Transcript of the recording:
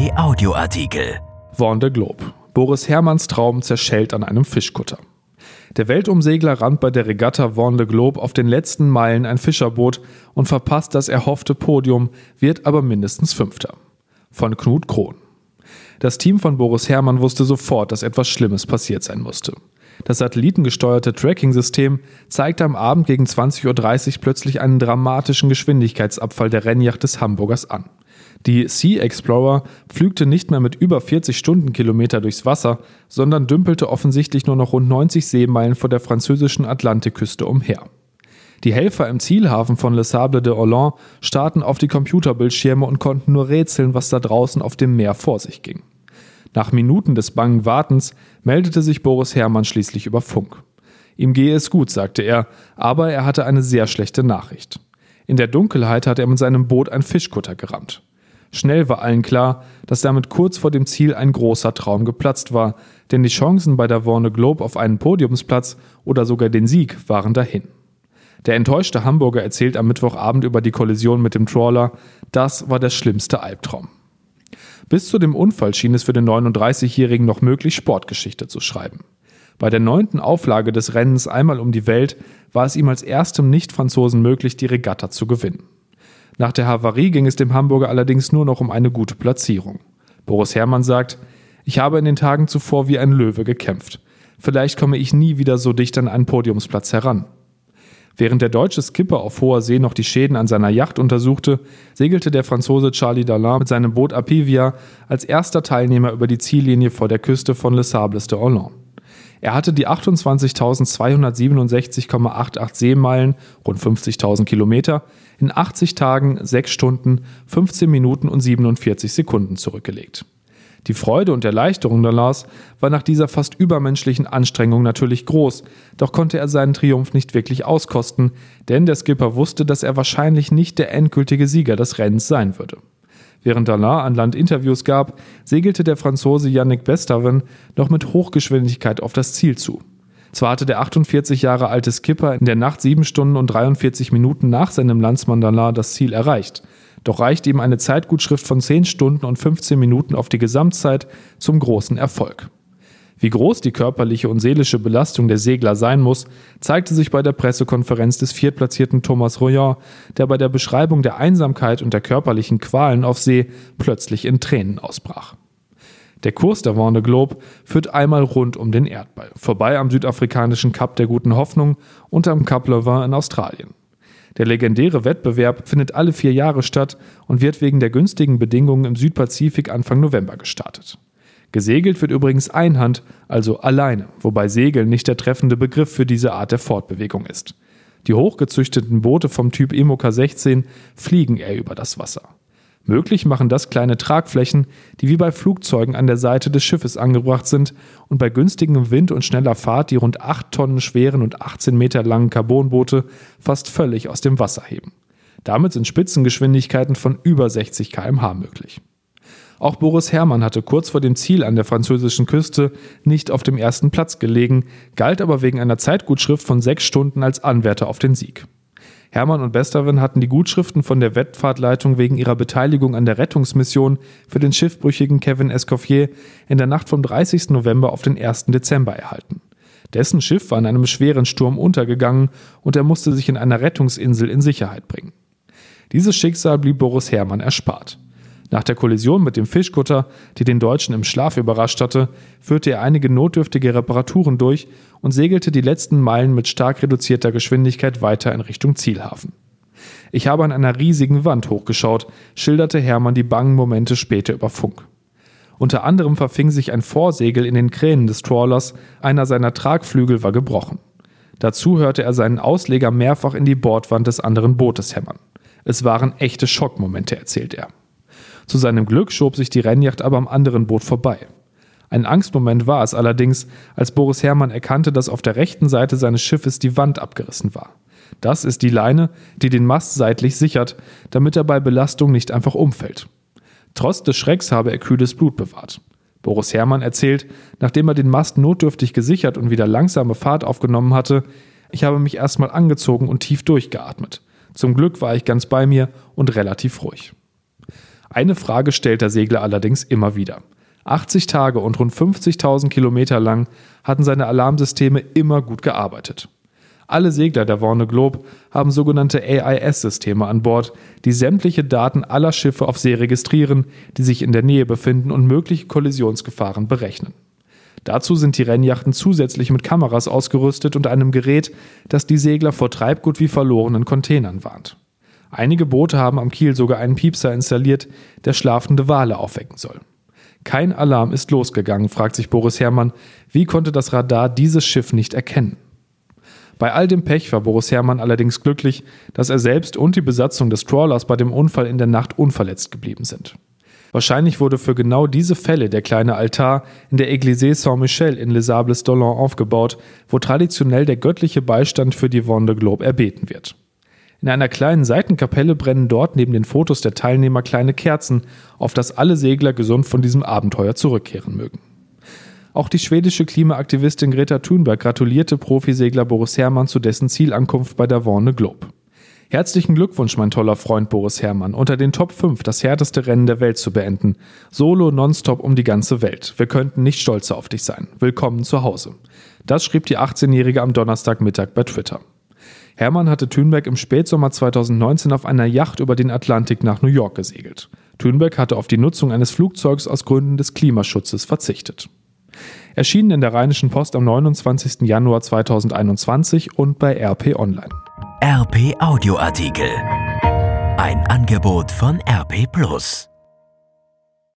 Kai Audioartikel. Warn der Globe. Boris Herrmanns Traum zerschellt an einem Fischkutter. Der Weltumsegler rammt bei der Regatta Warn de Globe auf den letzten Meilen ein Fischerboot und verpasst das erhoffte Podium, wird aber mindestens Fünfter. Von Knut Krohn. Das Team von Boris Herrmann wusste sofort, dass etwas Schlimmes passiert sein musste. Das satellitengesteuerte Tracking-System zeigte am Abend gegen 20.30 Uhr plötzlich einen dramatischen Geschwindigkeitsabfall der Rennjacht des Hamburgers an. Die Sea Explorer pflügte nicht mehr mit über 40 Stundenkilometer durchs Wasser, sondern dümpelte offensichtlich nur noch rund 90 Seemeilen vor der französischen Atlantikküste umher. Die Helfer im Zielhafen von Le Sable de Hollande starrten auf die Computerbildschirme und konnten nur rätseln, was da draußen auf dem Meer vor sich ging. Nach Minuten des bangen Wartens meldete sich Boris Herrmann schließlich über Funk. Ihm gehe es gut, sagte er, aber er hatte eine sehr schlechte Nachricht. In der Dunkelheit hatte er mit seinem Boot ein Fischkutter gerammt. Schnell war allen klar, dass damit kurz vor dem Ziel ein großer Traum geplatzt war, denn die Chancen bei der Warne Globe auf einen Podiumsplatz oder sogar den Sieg waren dahin. Der enttäuschte Hamburger erzählt am Mittwochabend über die Kollision mit dem Trawler, das war der schlimmste Albtraum. Bis zu dem Unfall schien es für den 39-Jährigen noch möglich, Sportgeschichte zu schreiben. Bei der neunten Auflage des Rennens einmal um die Welt war es ihm als erstem Nicht-Franzosen möglich, die Regatta zu gewinnen. Nach der Havarie ging es dem Hamburger allerdings nur noch um eine gute Platzierung. Boris Herrmann sagt, ich habe in den Tagen zuvor wie ein Löwe gekämpft. Vielleicht komme ich nie wieder so dicht an einen Podiumsplatz heran. Während der deutsche Skipper auf hoher See noch die Schäden an seiner Yacht untersuchte, segelte der Franzose Charlie Dalin mit seinem Boot Apivia als erster Teilnehmer über die Ziellinie vor der Küste von Les Sables de Hollande. Er hatte die 28.267,88 Seemeilen, rund 50.000 Kilometer, in 80 Tagen, 6 Stunden, 15 Minuten und 47 Sekunden zurückgelegt. Die Freude und Erleichterung Dallas war nach dieser fast übermenschlichen Anstrengung natürlich groß, doch konnte er seinen Triumph nicht wirklich auskosten, denn der Skipper wusste, dass er wahrscheinlich nicht der endgültige Sieger des Rennens sein würde. Während Dallas an Land Interviews gab, segelte der Franzose Yannick Bestaven noch mit Hochgeschwindigkeit auf das Ziel zu. Zwar hatte der 48 Jahre alte Skipper in der Nacht 7 Stunden und 43 Minuten nach seinem Landsmann Dallas das Ziel erreicht, doch reichte ihm eine Zeitgutschrift von 10 Stunden und 15 Minuten auf die Gesamtzeit zum großen Erfolg. Wie groß die körperliche und seelische Belastung der Segler sein muss, zeigte sich bei der Pressekonferenz des viertplatzierten Thomas Royan, der bei der Beschreibung der Einsamkeit und der körperlichen Qualen auf See plötzlich in Tränen ausbrach. Der Kurs der Warne Globe führt einmal rund um den Erdball, vorbei am südafrikanischen Kap der Guten Hoffnung und am Kap Levin in Australien. Der legendäre Wettbewerb findet alle vier Jahre statt und wird wegen der günstigen Bedingungen im Südpazifik Anfang November gestartet. Gesegelt wird übrigens Einhand, also alleine, wobei Segeln nicht der treffende Begriff für diese Art der Fortbewegung ist. Die hochgezüchteten Boote vom Typ Imoca 16 fliegen eher über das Wasser. Möglich machen das kleine Tragflächen, die wie bei Flugzeugen an der Seite des Schiffes angebracht sind und bei günstigem Wind und schneller Fahrt die rund 8 Tonnen schweren und 18 Meter langen Carbonboote fast völlig aus dem Wasser heben. Damit sind Spitzengeschwindigkeiten von über 60 km/h möglich. Auch Boris Herrmann hatte kurz vor dem Ziel an der französischen Küste nicht auf dem ersten Platz gelegen, galt aber wegen einer Zeitgutschrift von sechs Stunden als Anwärter auf den Sieg. Hermann und Bestaven hatten die Gutschriften von der Wettfahrtleitung wegen ihrer Beteiligung an der Rettungsmission für den schiffbrüchigen Kevin Escoffier in der Nacht vom 30. November auf den 1. Dezember erhalten. Dessen Schiff war in einem schweren Sturm untergegangen und er musste sich in einer Rettungsinsel in Sicherheit bringen. Dieses Schicksal blieb Boris Herrmann erspart. Nach der Kollision mit dem Fischkutter, die den Deutschen im Schlaf überrascht hatte, führte er einige notdürftige Reparaturen durch und segelte die letzten Meilen mit stark reduzierter Geschwindigkeit weiter in Richtung Zielhafen. Ich habe an einer riesigen Wand hochgeschaut, schilderte Hermann die bangen Momente später über Funk. Unter anderem verfing sich ein Vorsegel in den Kränen des Trawlers, einer seiner Tragflügel war gebrochen. Dazu hörte er seinen Ausleger mehrfach in die Bordwand des anderen Bootes hämmern. Es waren echte Schockmomente, erzählt er. Zu seinem Glück schob sich die Rennjacht aber am anderen Boot vorbei. Ein Angstmoment war es allerdings, als Boris Herrmann erkannte, dass auf der rechten Seite seines Schiffes die Wand abgerissen war. Das ist die Leine, die den Mast seitlich sichert, damit er bei Belastung nicht einfach umfällt. Trotz des Schrecks habe er kühles Blut bewahrt. Boris Herrmann erzählt, nachdem er den Mast notdürftig gesichert und wieder langsame Fahrt aufgenommen hatte, ich habe mich erstmal angezogen und tief durchgeatmet. Zum Glück war ich ganz bei mir und relativ ruhig. Eine Frage stellt der Segler allerdings immer wieder. 80 Tage und rund 50.000 Kilometer lang hatten seine Alarmsysteme immer gut gearbeitet. Alle Segler der Warne Globe haben sogenannte AIS-Systeme an Bord, die sämtliche Daten aller Schiffe auf See registrieren, die sich in der Nähe befinden und mögliche Kollisionsgefahren berechnen. Dazu sind die Rennjachten zusätzlich mit Kameras ausgerüstet und einem Gerät, das die Segler vor Treibgut wie verlorenen Containern warnt. Einige Boote haben am Kiel sogar einen Piepser installiert, der schlafende Wale aufwecken soll. Kein Alarm ist losgegangen, fragt sich Boris Herrmann. Wie konnte das Radar dieses Schiff nicht erkennen? Bei all dem Pech war Boris Herrmann allerdings glücklich, dass er selbst und die Besatzung des Trawlers bei dem Unfall in der Nacht unverletzt geblieben sind. Wahrscheinlich wurde für genau diese Fälle der kleine Altar in der Église Saint-Michel in Les Sables d'Olonne aufgebaut, wo traditionell der göttliche Beistand für die Vendée Globe erbeten wird. In einer kleinen Seitenkapelle brennen dort neben den Fotos der Teilnehmer kleine Kerzen, auf das alle Segler gesund von diesem Abenteuer zurückkehren mögen. Auch die schwedische Klimaaktivistin Greta Thunberg gratulierte Profisegler Boris Herrmann zu dessen Zielankunft bei der Warne Globe. Herzlichen Glückwunsch, mein toller Freund Boris Herrmann, unter den Top 5 das härteste Rennen der Welt zu beenden. Solo nonstop um die ganze Welt. Wir könnten nicht stolzer auf dich sein. Willkommen zu Hause. Das schrieb die 18-Jährige am Donnerstagmittag bei Twitter. Hermann hatte Thünberg im Spätsommer 2019 auf einer Yacht über den Atlantik nach New York gesegelt. Thünberg hatte auf die Nutzung eines Flugzeugs aus Gründen des Klimaschutzes verzichtet. Erschienen in der Rheinischen Post am 29. Januar 2021 und bei RP Online. RP Audioartikel. Ein Angebot von RP Plus.